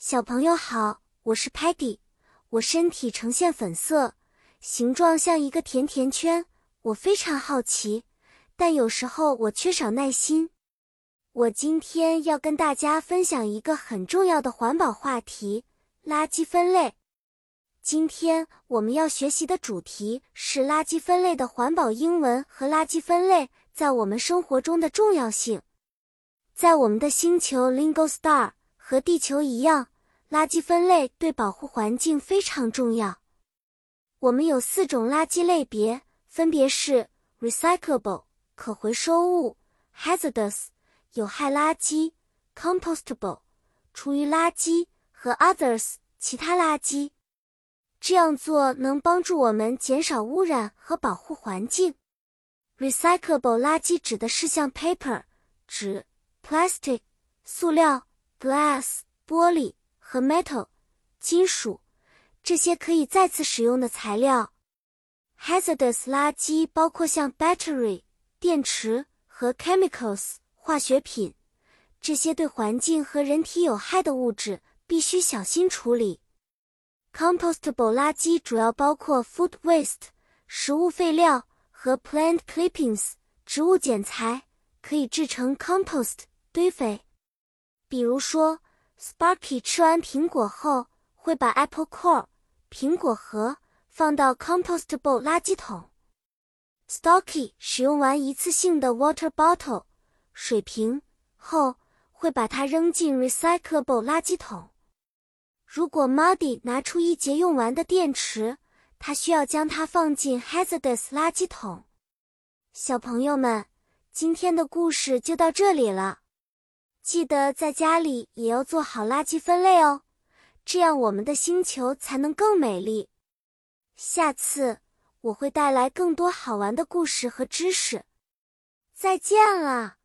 小朋友好，我是 Patty，我身体呈现粉色，形状像一个甜甜圈。我非常好奇，但有时候我缺少耐心。我今天要跟大家分享一个很重要的环保话题——垃圾分类。今天我们要学习的主题是垃圾分类的环保英文和垃圾分类在我们生活中的重要性。在我们的星球 Lingo Star。和地球一样，垃圾分类对保护环境非常重要。我们有四种垃圾类别，分别是 recyclable 可回收物、hazardous 有害垃圾、compostable 厨余垃圾和 others 其他垃圾。这样做能帮助我们减少污染和保护环境。recyclable 垃圾指的是像 paper 纸、plastic 塑料。Glass 玻璃和 metal 金属这些可以再次使用的材料。hazardous 垃圾包括像 battery 电池和 chemicals 化学品，这些对环境和人体有害的物质必须小心处理。compostable 垃圾主要包括 food waste 食物废料和 plant clippings 植物剪材，可以制成 compost 堆肥。比如说，Sparky 吃完苹果后会把 apple core 苹果核放到 compostable 垃圾桶。Stocky 使用完一次性的 water bottle 水瓶后会把它扔进 recyclable 垃圾桶。如果 Muddy 拿出一节用完的电池，他需要将它放进 hazardous 垃圾桶。小朋友们，今天的故事就到这里了。记得在家里也要做好垃圾分类哦，这样我们的星球才能更美丽。下次我会带来更多好玩的故事和知识。再见了。